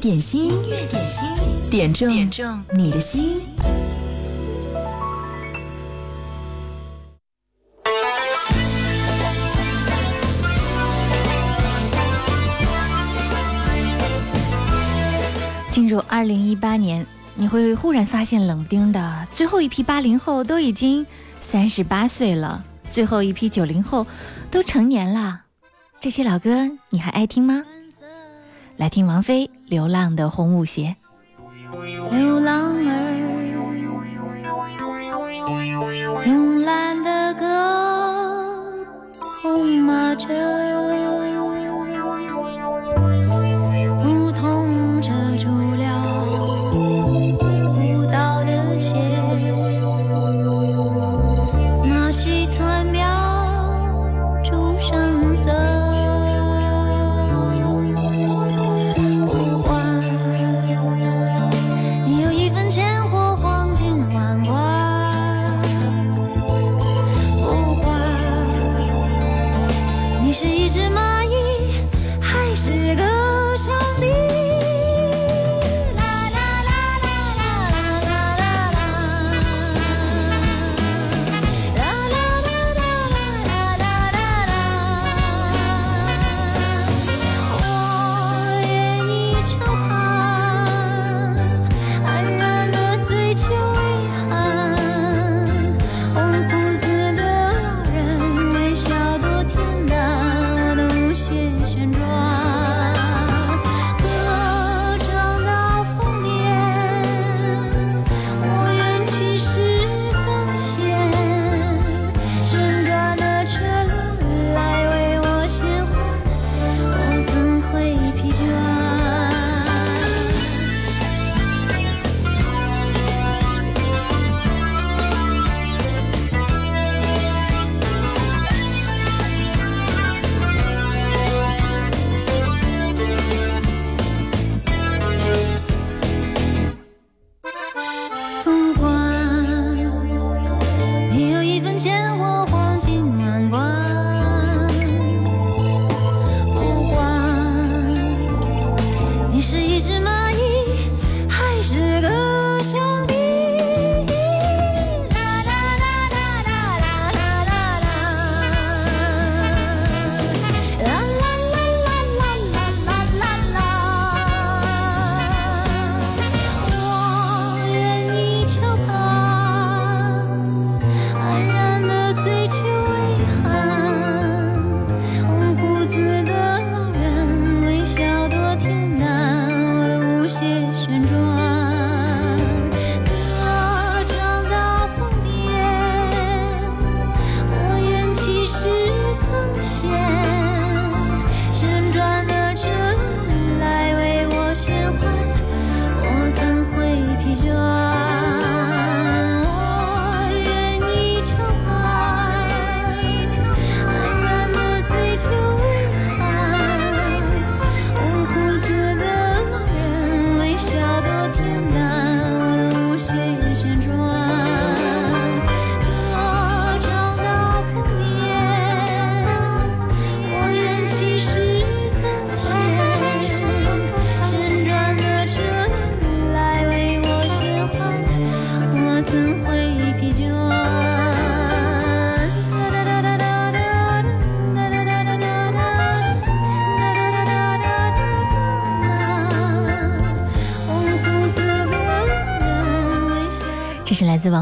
点心，音乐点心，点中点中你的心。进入二零一八年，你会忽然发现，冷丁的最后一批八零后都已经三十八岁了，最后一批九零后都成年了。这些老歌你还爱听吗？来听王菲《流浪的红舞鞋》。流浪儿，慵懒的歌，红马车。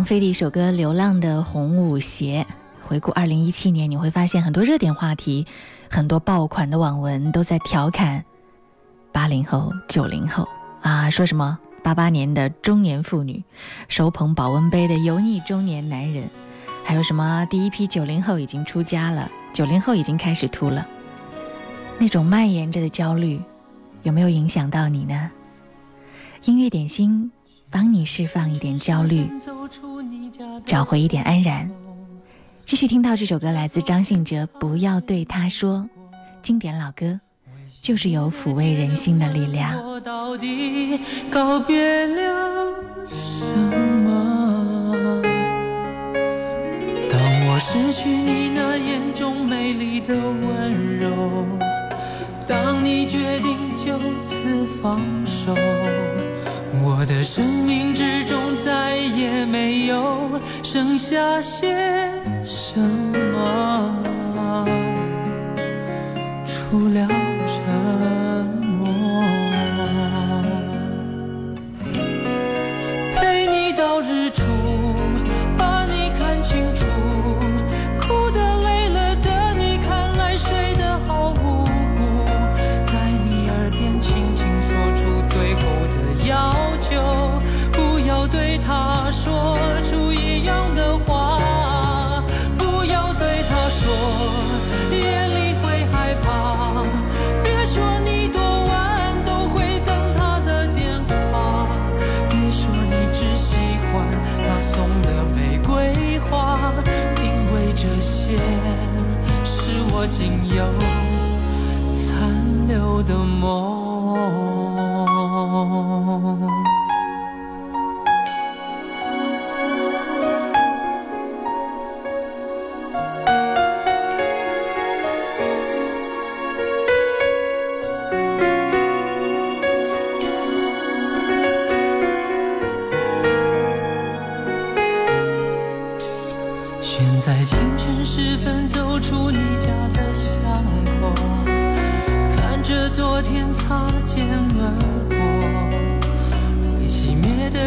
飞的一首歌《流浪的红舞鞋》。回顾二零一七年，你会发现很多热点话题，很多爆款的网文都在调侃八零后、九零后啊，说什么八八年的中年妇女，手捧保温杯的油腻中年男人，还有什么第一批九零后已经出家了，九零后已经开始秃了，那种蔓延着的焦虑，有没有影响到你呢？音乐点心。帮你释放一点焦虑，找回一点安然。继续听到这首歌，来自张信哲，《不要对他说》，经典老歌，就是有抚慰人心的力量。我到底告别了什么？当我失去你那眼中美丽的下线。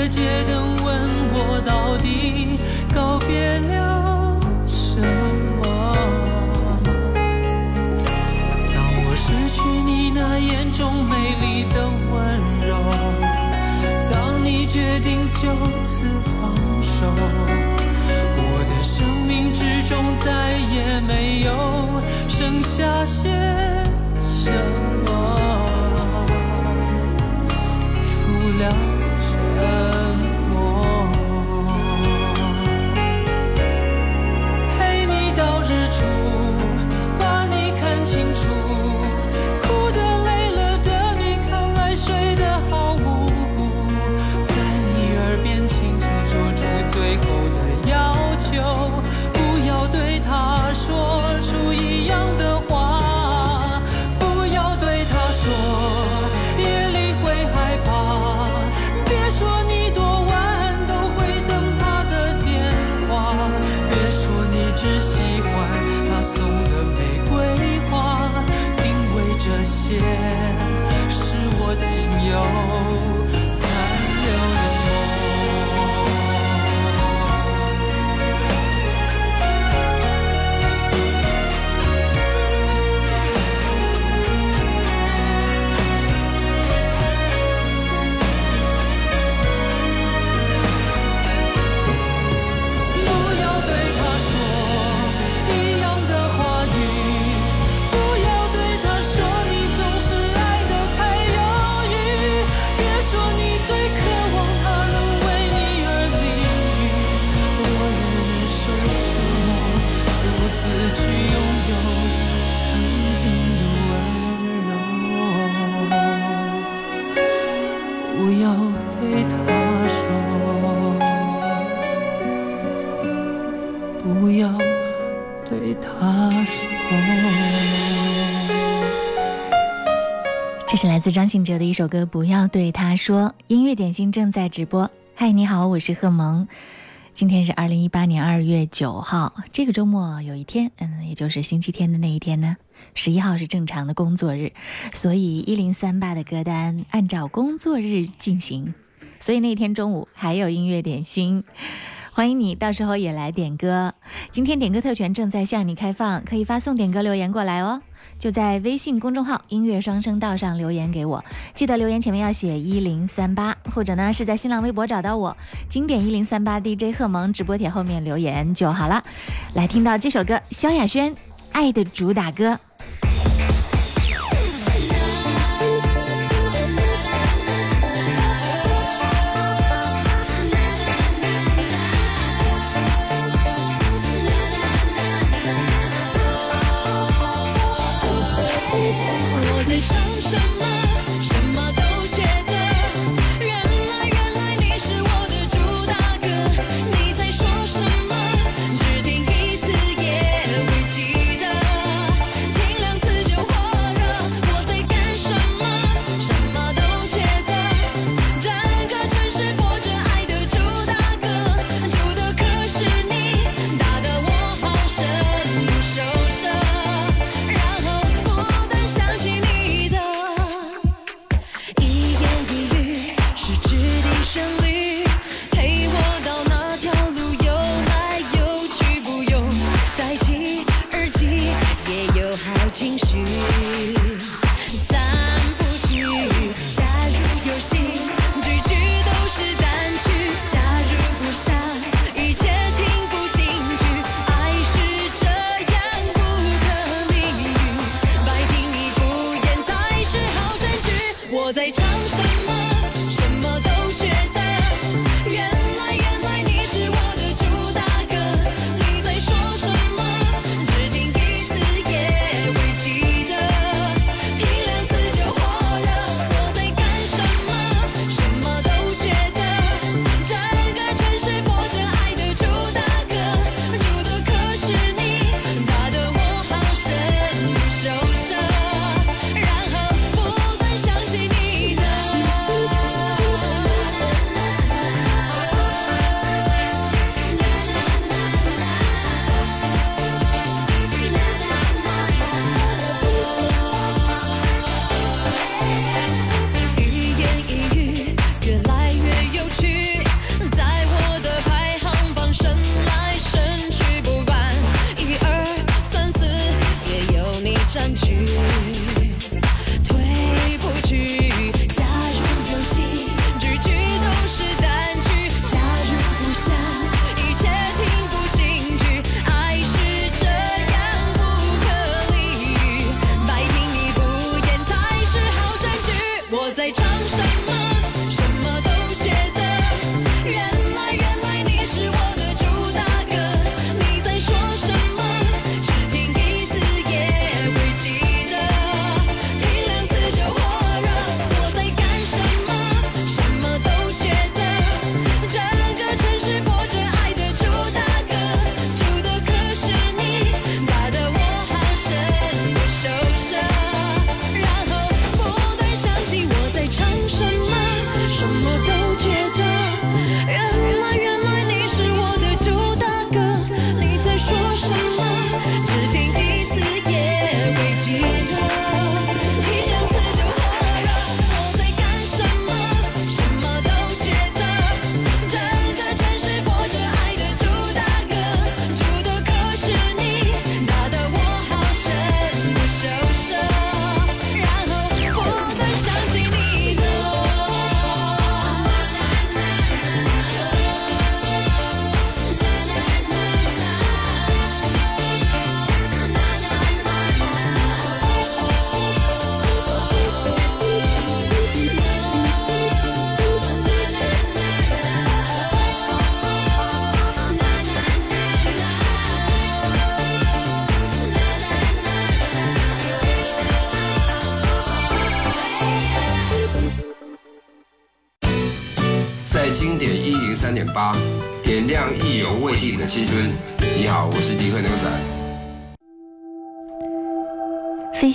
的街灯问我到底告别了什么。当我失去你那眼中美丽的温柔，当你决定就此放手。我的生命之中再也没有剩下些什么，除了张信哲的一首歌《不要对他说》。音乐点心正在直播。嗨，你好，我是贺萌。今天是二零一八年二月九号，这个周末有一天，嗯，也就是星期天的那一天呢，十一号是正常的工作日，所以一零三八的歌单按照工作日进行，所以那天中午还有音乐点心。欢迎你，到时候也来点歌。今天点歌特权正在向你开放，可以发送点歌留言过来哦。就在微信公众号“音乐双声道”上留言给我，记得留言前面要写一零三八，或者呢是在新浪微博找到我，经典一零三八 DJ 贺萌直播帖后面留言就好了。来听到这首歌，萧亚轩《爱的主打歌》。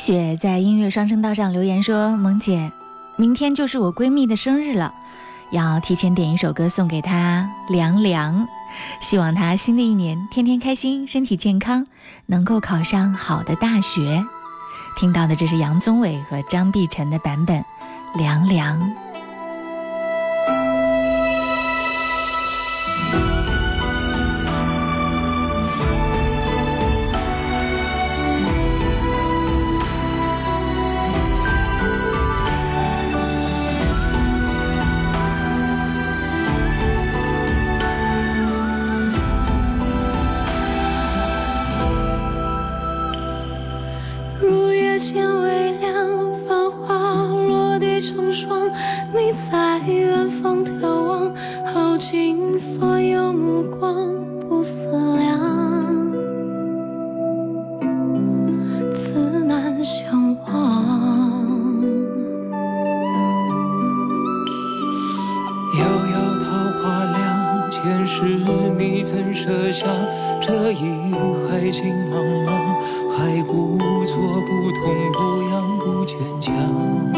雪在音乐双声道上留言说：“萌姐，明天就是我闺蜜的生日了，要提前点一首歌送给她，《凉凉》，希望她新的一年天天开心，身体健康，能够考上好的大学。”听到的这是杨宗纬和张碧晨的版本，《凉凉》。前世你曾设下这一海，情茫茫，还故作不痛不痒，不牵强。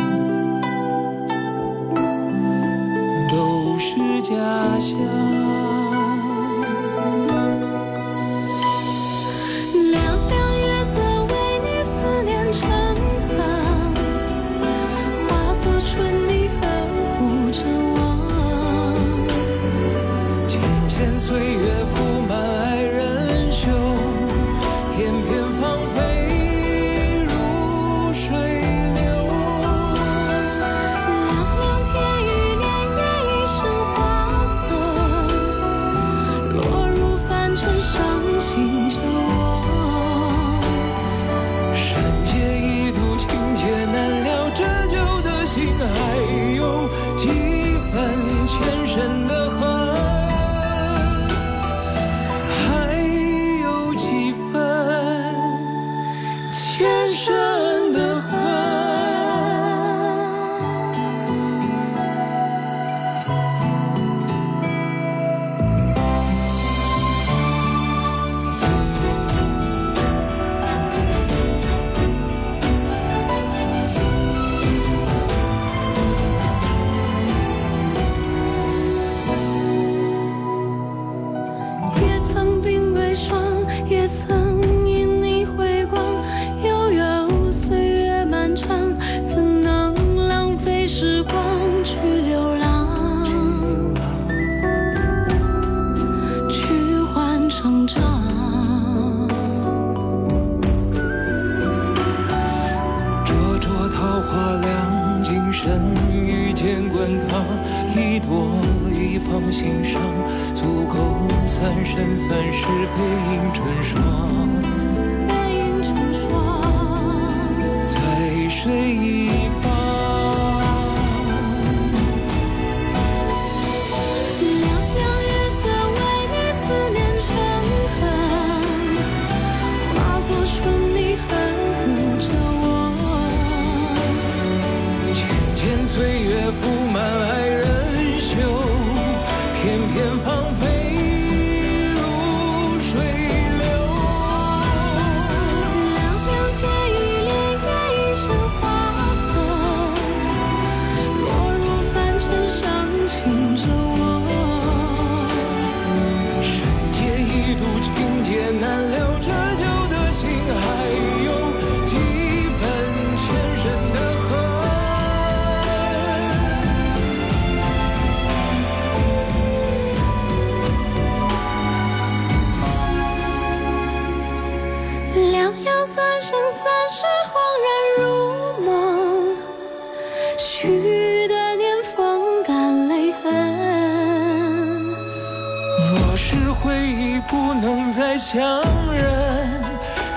不能再相认，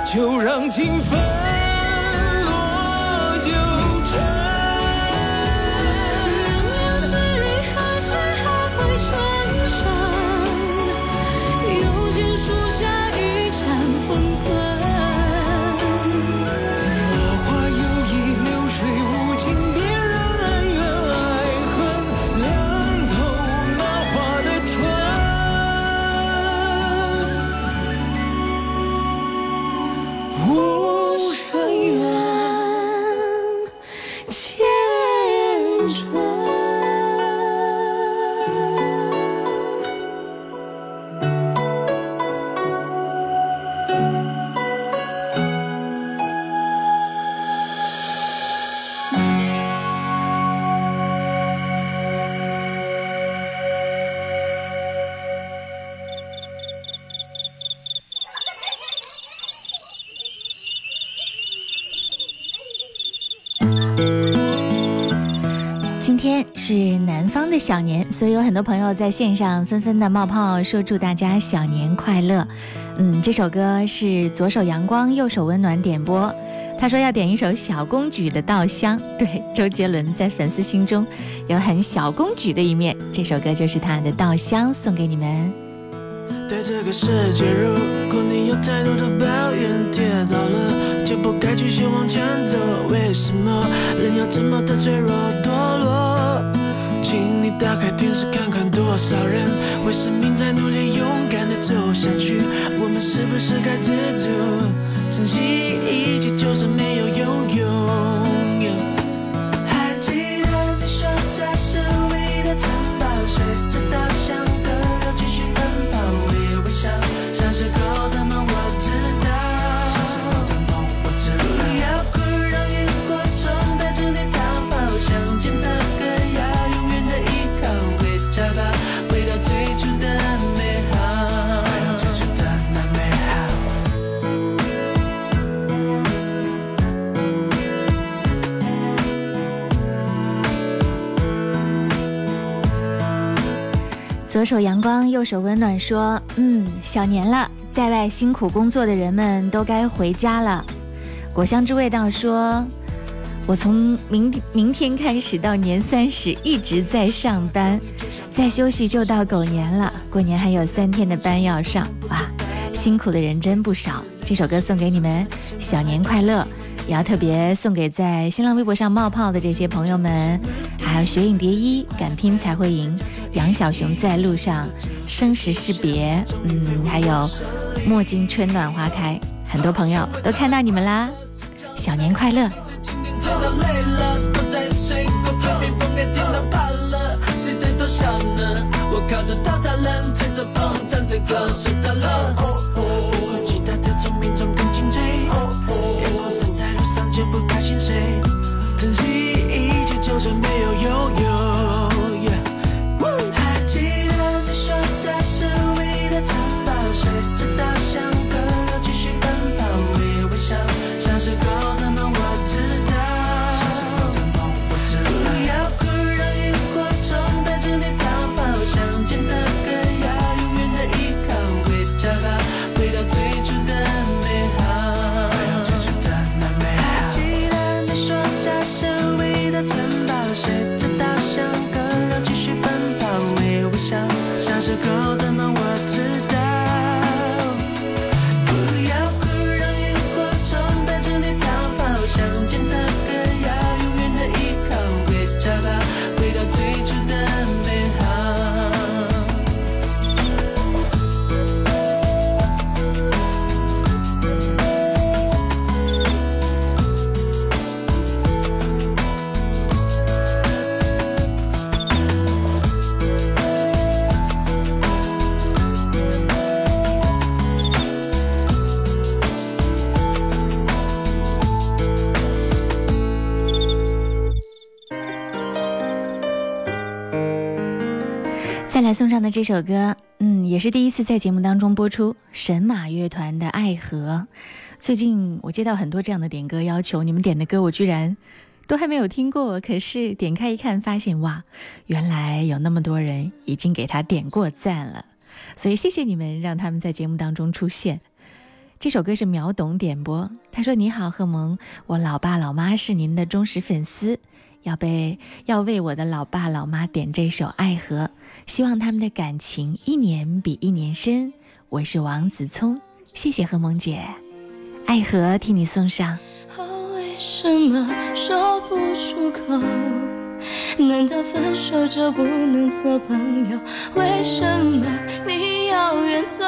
就让情分小年，所以有很多朋友在线上纷纷的冒泡，说祝大家小年快乐。嗯，这首歌是左手阳光，右手温暖点播。他说要点一首小公举的《稻香》，对，周杰伦在粉丝心中有很小公举的一面，这首歌就是他的《稻香》，送给你们。对这个世界，如果你有太多的抱怨，跌倒了就不该继续往前走。为什么人要这么的脆弱堕落？请你打开电视看看，多少人为生命在努力，勇敢的走下去。我们是不是该知足，珍惜一切，就算没有拥左手阳光，右手温暖，说：“嗯，小年了，在外辛苦工作的人们都该回家了。”果香之味道说：“我从明明天开始到年三十一直在上班，再休息就到狗年了。过年还有三天的班要上，哇，辛苦的人真不少。”这首歌送给你们，小年快乐！也要特别送给在新浪微博上冒泡的这些朋友们，还有雪影蝶衣、敢拼才会赢、杨小熊在路上、生时是别，嗯，还有墨镜春暖花开，很多朋友都看到你们啦，小年快乐！靠着稻草人，吹着风，唱着歌，那这首歌，嗯，也是第一次在节目当中播出，神马乐团的《爱河》。最近我接到很多这样的点歌要求，你们点的歌我居然都还没有听过，可是点开一看，发现哇，原来有那么多人已经给他点过赞了，所以谢谢你们，让他们在节目当中出现。这首歌是秒懂点播，他说：“你好，贺萌，我老爸老妈是您的忠实粉丝，要被要为我的老爸老妈点这首《爱河》，希望他们的感情一年比一年深。”我是王子聪，谢谢贺萌姐，《爱河》替你送上。哦，为什么说不出口？难道分手就不能做朋友？为什么你要远走？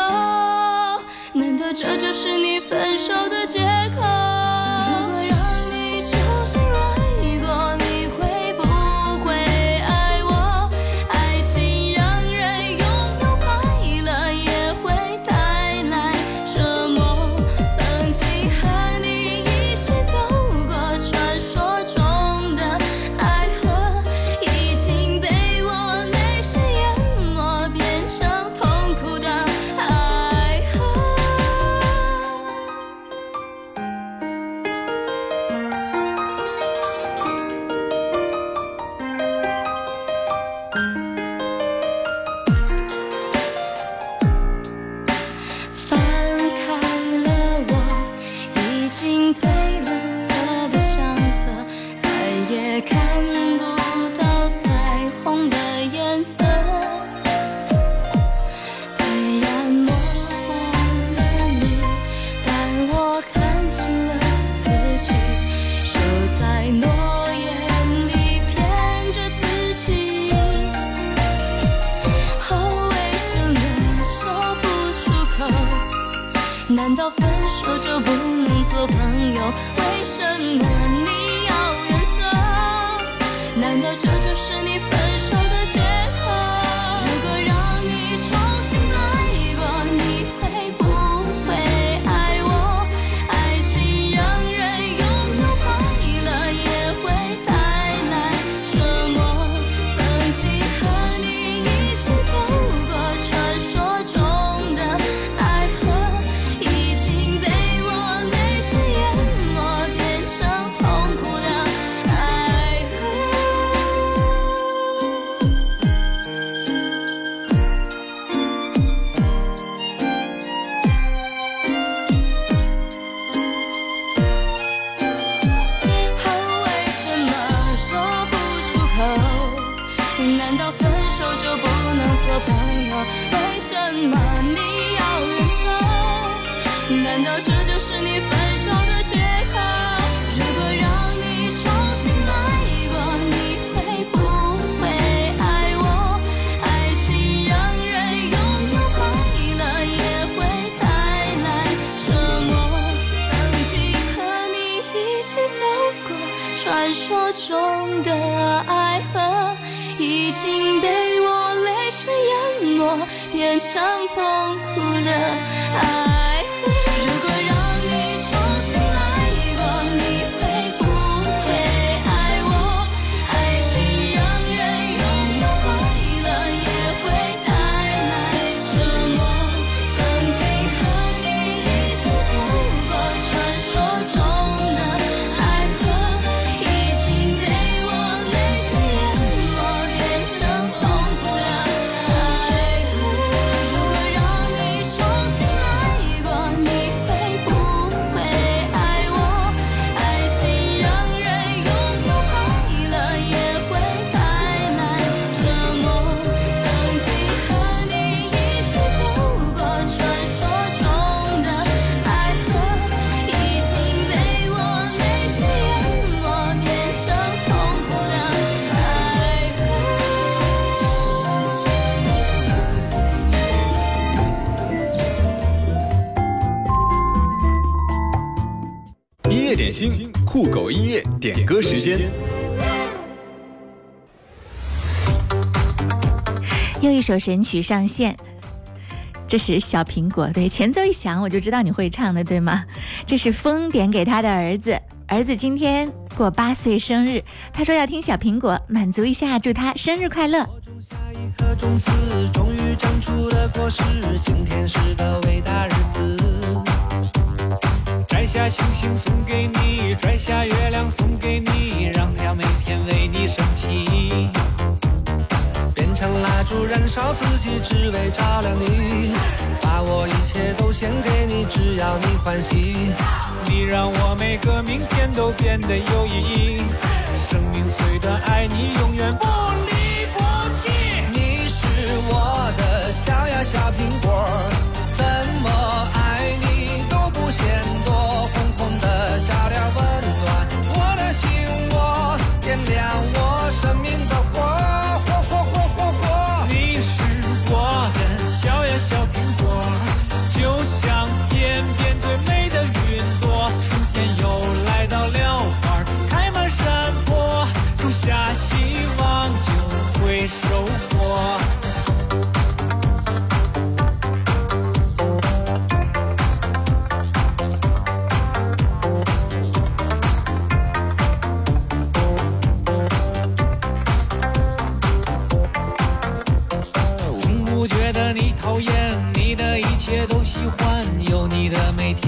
难道这就是你分手的借口？已经被我泪水淹没，变成痛苦的爱。酷狗音乐点歌时间。又一首神曲上线，这是小苹果。对，前奏一响我就知道你会唱的，对吗？这是风点给他的儿子，儿子今天过八岁生日，他说要听小苹果，满足一下，祝他生日快乐。下一颗种子，终于长出了果实。今天是个伟大日子，摘下星星送给你，摘下月亮送给你，让它每天为你升起。变成蜡烛燃烧自己，只为照亮你。把我一切都献给你，只要你欢喜。你让我每个明天都变得有意义。生命虽短，爱你永远不离不弃。你是我的小呀小苹果，点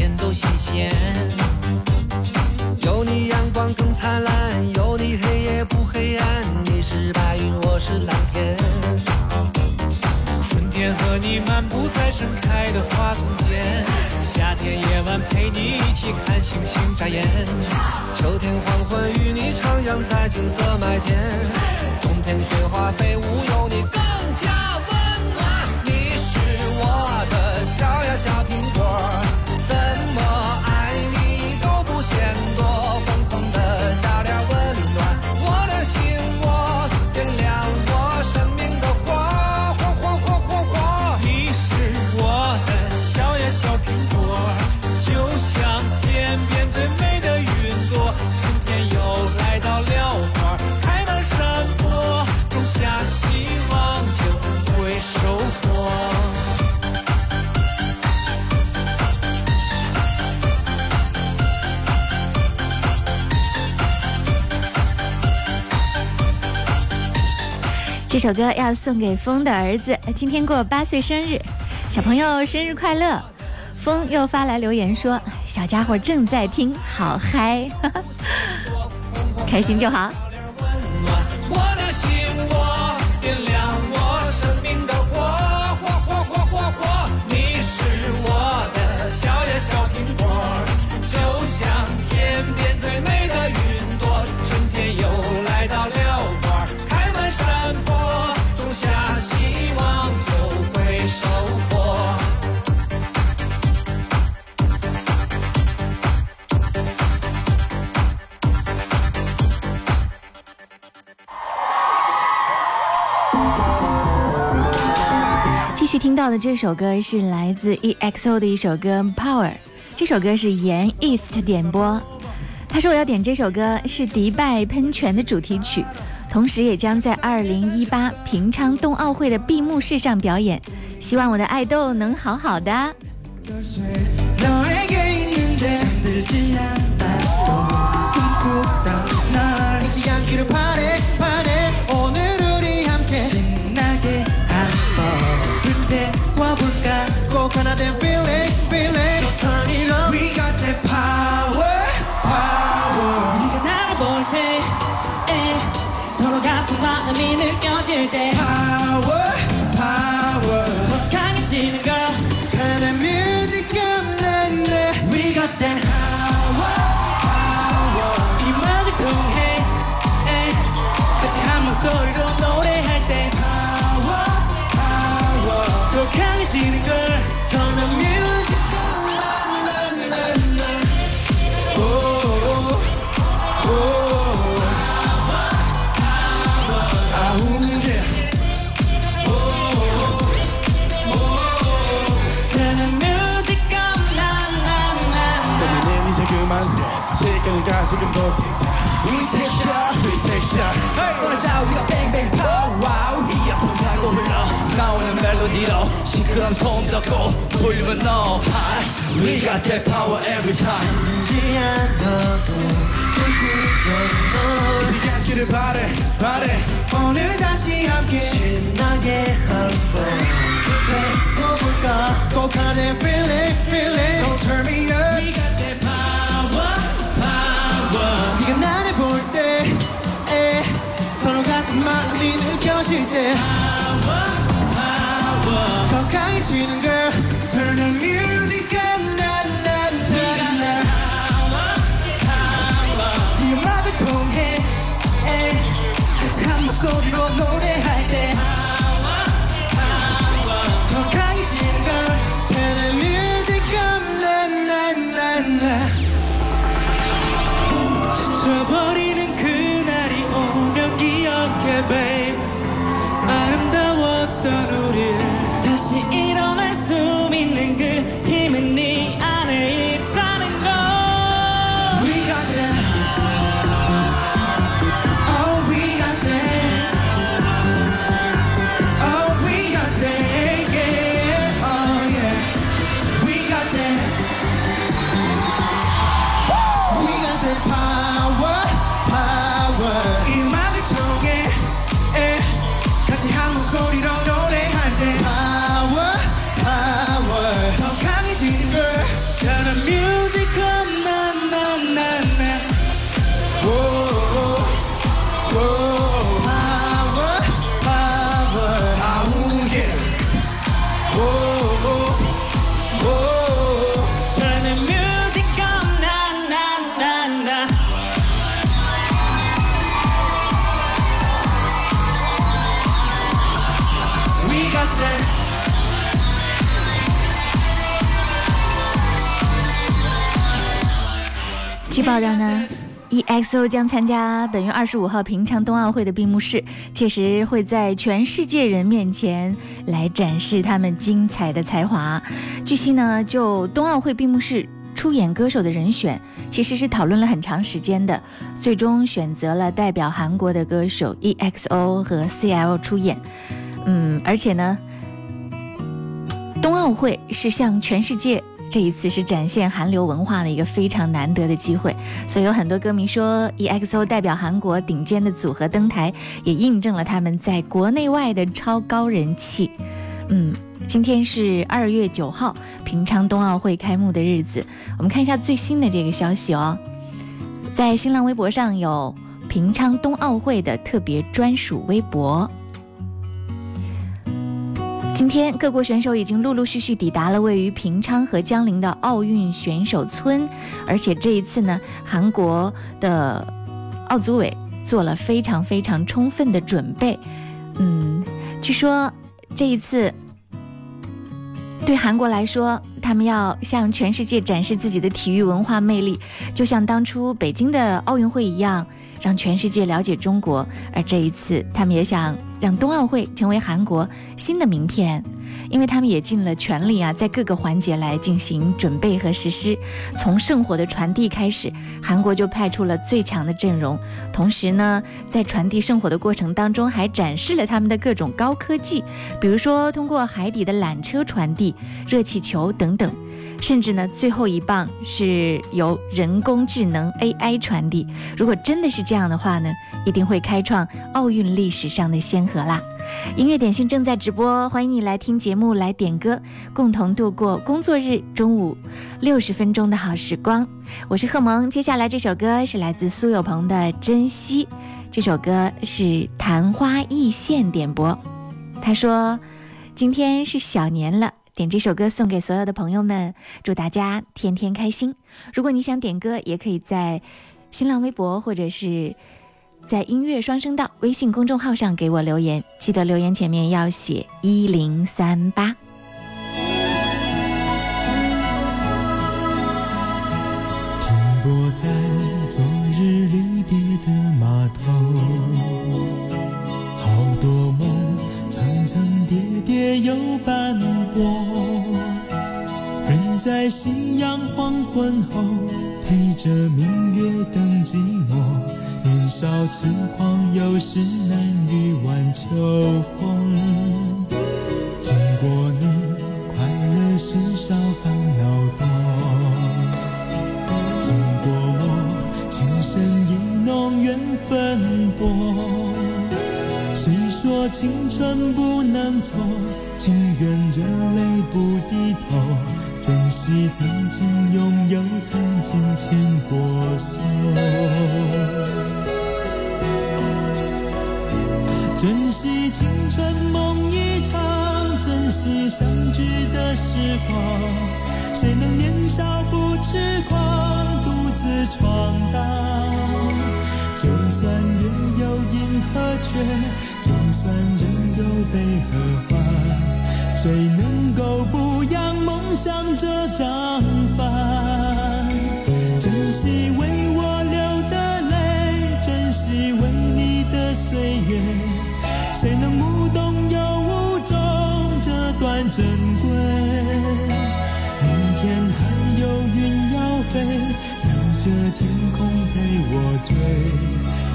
天都新鲜。有你阳光更灿烂，有你黑夜不黑暗。你是白云，我是蓝天。春天和你漫步在盛开的花丛间，夏天夜晚陪你一起看星星眨眼，秋天黄昏与你徜徉在金色麦田，冬天雪花飞舞有你更首歌要送给风的儿子，今天过八岁生日，小朋友生日快乐！风又发来留言说，小家伙正在听，好嗨，开心就好。听到的这首歌是来自 EXO 的一首歌《Power》，这首歌是严 East 点播。他说我要点这首歌是迪拜喷泉的主题曲，同时也将在2018平昌冬奥会的闭幕式上表演。希望我的爱豆能好好的。 지금 못했다. We take shot We take shot. 오늘 자 우리가 뱅뱅 파워 이어폰 타고 흘러 나오는 멜로디로 시끄러운 소음 덮고 볼륨은 너 high. We got that power every time. 이제 않기를 바래 바래. 오늘 다시 함께 신나게 한번 해볼까? 꼭 하는 据报道呢，EXO 将参加本月二十五号平昌冬奥会的闭幕式，届时会在全世界人面前来展示他们精彩的才华。据悉呢，就冬奥会闭幕式出演歌手的人选，其实是讨论了很长时间的，最终选择了代表韩国的歌手 EXO 和 CL 出演。嗯，而且呢，冬奥会是向全世界这一次是展现韩流文化的一个非常难得的机会，所以有很多歌迷说，EXO 代表韩国顶尖的组合登台，也印证了他们在国内外的超高人气。嗯，今天是二月九号，平昌冬奥会开幕的日子，我们看一下最新的这个消息哦，在新浪微博上有平昌冬奥会的特别专属微博。今天，各国选手已经陆陆续续抵达了位于平昌和江陵的奥运选手村，而且这一次呢，韩国的奥组委做了非常非常充分的准备。嗯，据说这一次对韩国来说，他们要向全世界展示自己的体育文化魅力，就像当初北京的奥运会一样，让全世界了解中国。而这一次，他们也想让冬奥会成为韩国新的名片，因为他们也尽了全力啊，在各个环节来进行准备和实施。从圣火的传递开始，韩国就派出了最强的阵容，同时呢，在传递圣火的过程当中，还展示了他们的各种高科技，比如说通过海底的缆车传递、热气球等等。甚至呢，最后一棒是由人工智能 AI 传递。如果真的是这样的话呢，一定会开创奥运历史上的先河啦！音乐点心正在直播，欢迎你来听节目，来点歌，共同度过工作日中午六十分钟的好时光。我是贺萌，接下来这首歌是来自苏有朋的《珍惜》，这首歌是昙花一现点播。他说，今天是小年了。点这首歌送给所有的朋友们，祝大家天天开心。如果你想点歌，也可以在新浪微博或者是在音乐双声道微信公众号上给我留言，记得留言前面要写一零三八。停泊在昨日离别的码头，也有斑驳，人在夕阳黄昏后陪着明月等寂寞。年少轻狂，有时难御晚秋风。经过你，快乐时少，烦恼多。经过我，情深意浓，缘分薄。说青春不能错？情愿热泪不低头，珍惜曾经拥有，曾经牵过手。珍惜青春梦一场，珍惜相聚的时光。谁能年少不痴狂，独自闯荡？就算月有阴和缺，算人有悲和欢，谁能够不扬梦想这张帆？珍惜为我流的泪，珍惜为你的岁月，谁能无动又无衷这段珍贵？明天还有云要飞，留着天空陪我追。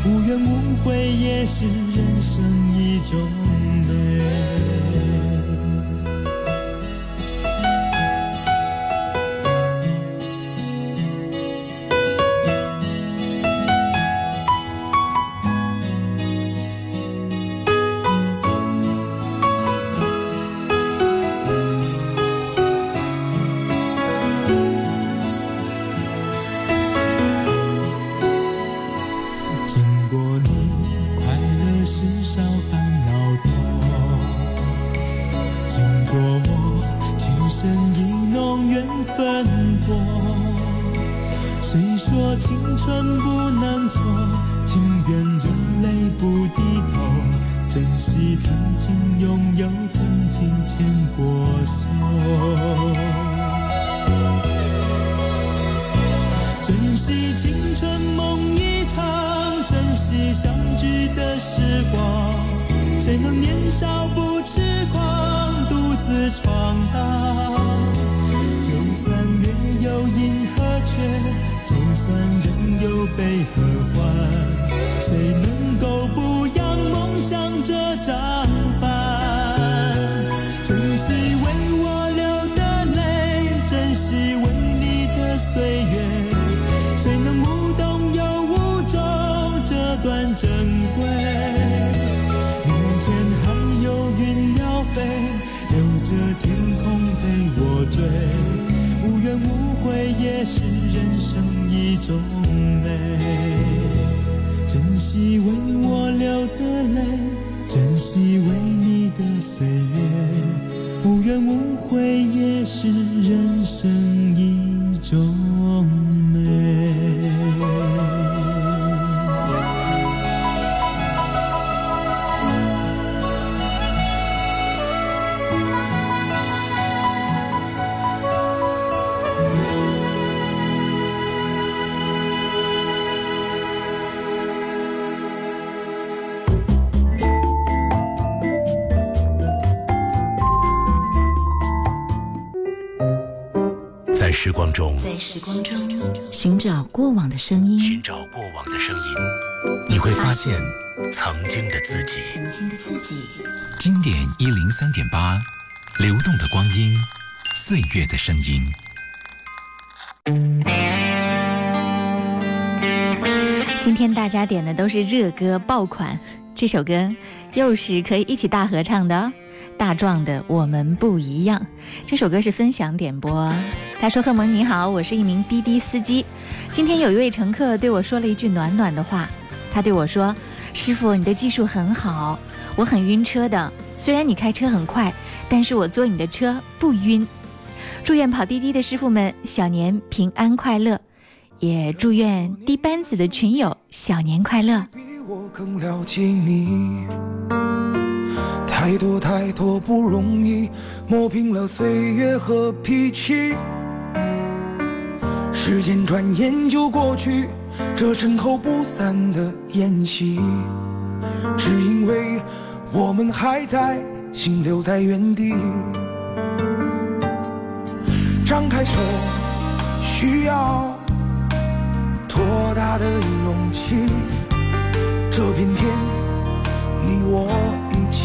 无怨无悔也是一谁说青春不能错？情愿热泪不低头，珍惜曾经拥有，曾经牵过手。珍惜青春梦一场，珍惜相聚的时光。谁能年少不痴狂，独自闯荡？就算月有阴和缺，算人有悲和欢，谁能够不扬梦想这张帆？珍惜为我流的泪，珍惜为你的岁月。谁能无动又无衷这段珍贵？明天还有云要飞，留着天空陪我追。无怨无悔也是种泪。珍惜为我流的泪，珍惜为你的岁月。无怨无悔也是人生时光中，在时光中寻找过往的声音，寻找过往的声音，你会发现曾经的自己。曾经的自己。经典一零三点八，流动的光阴，岁月的声音。今天大家点的都是热歌爆款，这首歌又是可以一起大合唱的哦。大壮的《我们不一样》这首歌是分享点播。他说：“贺蒙你好，我是一名滴滴司机。今天有一位乘客对我说了一句暖暖的话，他对我说：‘师傅，你的技术很好，我很晕车的。虽然你开车很快，但是我坐你的车不晕。’祝愿跑滴滴的师傅们小年平安快乐，也祝愿滴班子的群友小年快乐。”我更了解你，太多太多不容易，磨平了岁月和脾气。时间转眼就过去，这身后不散的宴席，只因为我们还在，心留在原地。张开手，需要多大的勇气？这片天，你我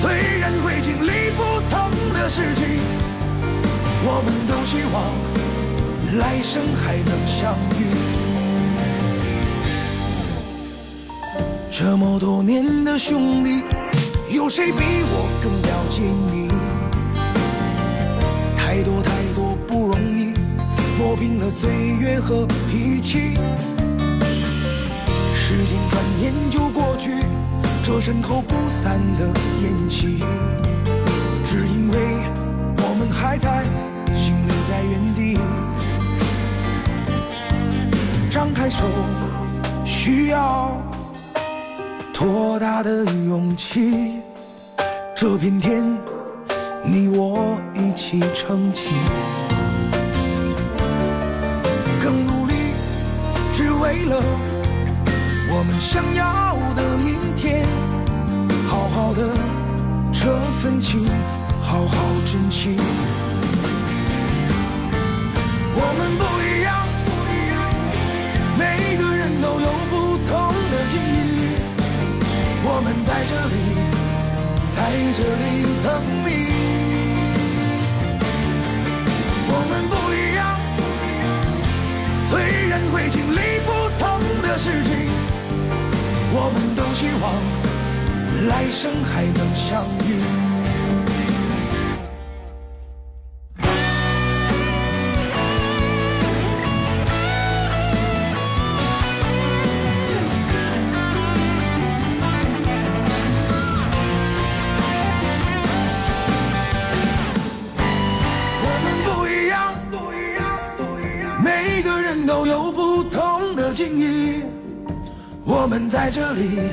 虽然会经历不同的事情，我们都希望来生还能相遇。这么多年的兄弟，有谁比我更了解你？太多太多不容易，磨平了岁月和脾气。时间转眼就过去，这身后不散的宴席，只因为我们还在，心留在原地。张开手，需要。多大的勇气？这片天，你我一起撑起，更努力，只为了我们想要天。好好的这份情，好好珍惜。我们不一样，每个人都有不同的境遇。我们在这里，在这里等你。希望来生还能相遇。我们不一样，每个人都有不同的境遇。我们在这里，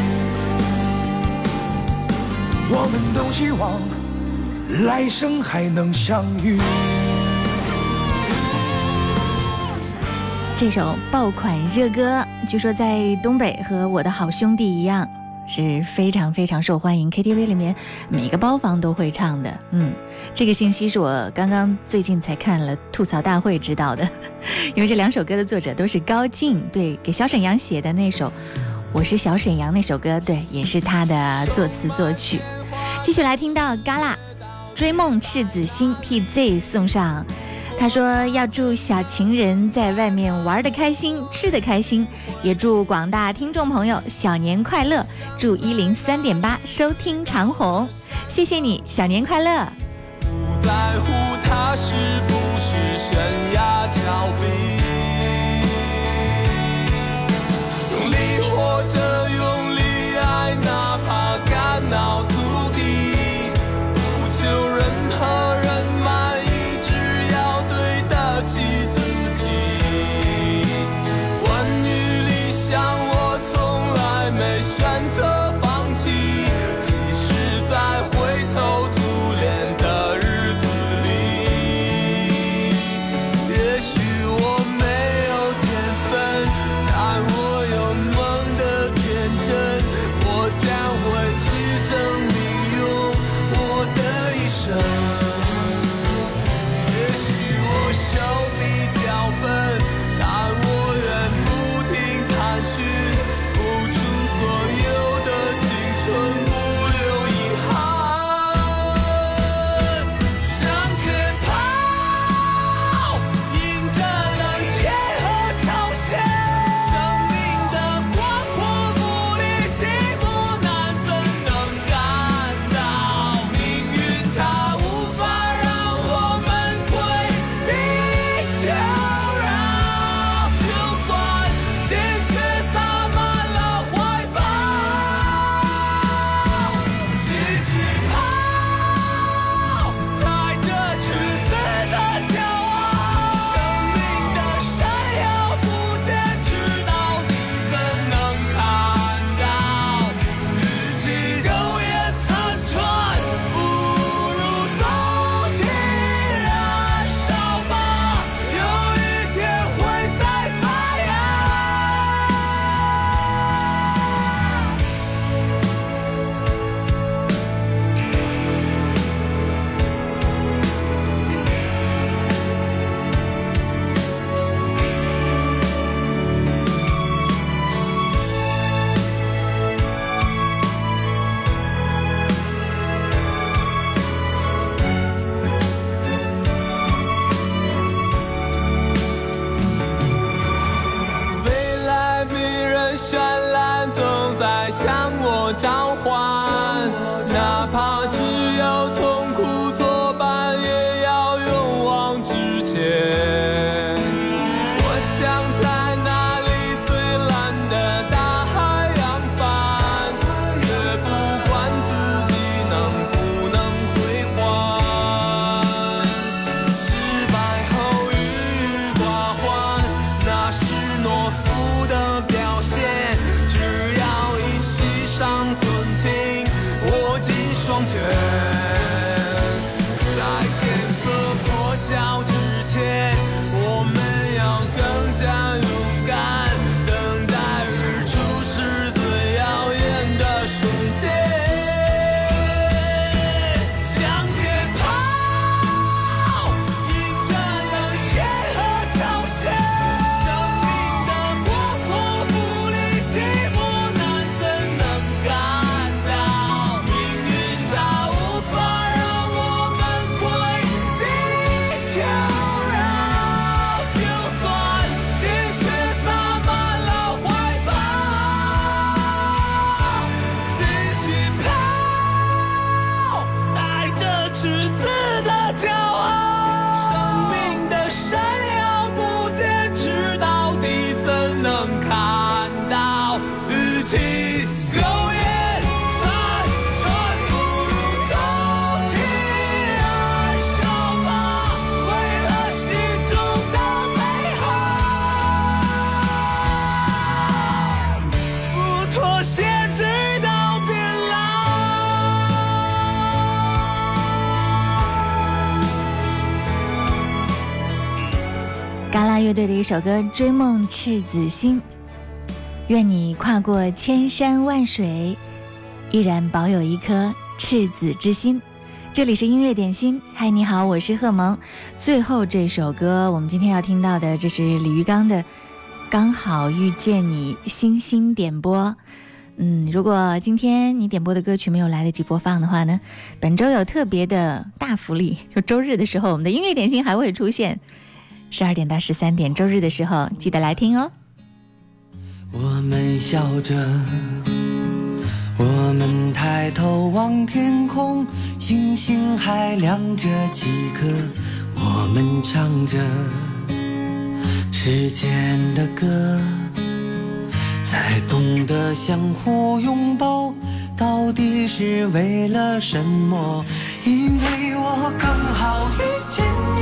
我们都希望来生还能相遇。这首爆款热歌，据说在东北和我的好兄弟一样，是非常非常受欢迎，KTV 里面每个包房都会唱的。嗯，这个信息是我刚刚最近才看了吐槽大会知道的，因为这两首歌的作者都是高进，对，给小沈阳写的那首《我是小沈阳》那首歌，对，也是他的作词作曲。继续来听到嘎啦追梦赤子心替 Z 送上。他说要祝小情人在外面玩的开心，吃的开心，也祝广大听众朋友小年快乐，祝一零三点八收听长虹，谢谢你，小年快乐。不在乎它是不是悬崖峭壁，紧乐队的一首歌《追梦赤子心》，愿你跨过千山万水，依然保有一颗赤子之心。这里是音乐点心，嗨，你好，我是贺萌。最后这首歌，我们今天要听到的，这是李玉刚的《刚好遇见你》，星星点播。嗯，如果今天你点播的歌曲没有来得及播放的话呢，本周有特别的大福利，就周日的时候，我们的音乐点心还会出现。十二点到十三点，周日的时候记得来听哦。我们笑着，我们抬头望天空，星星还亮着几颗。我们唱着时间的歌，才懂得相互拥抱，到底是为了什么？因为我刚好遇见你，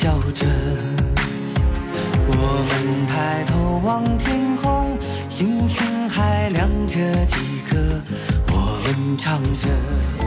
笑着，我们抬头望天空，星星还亮着几颗。我们唱着。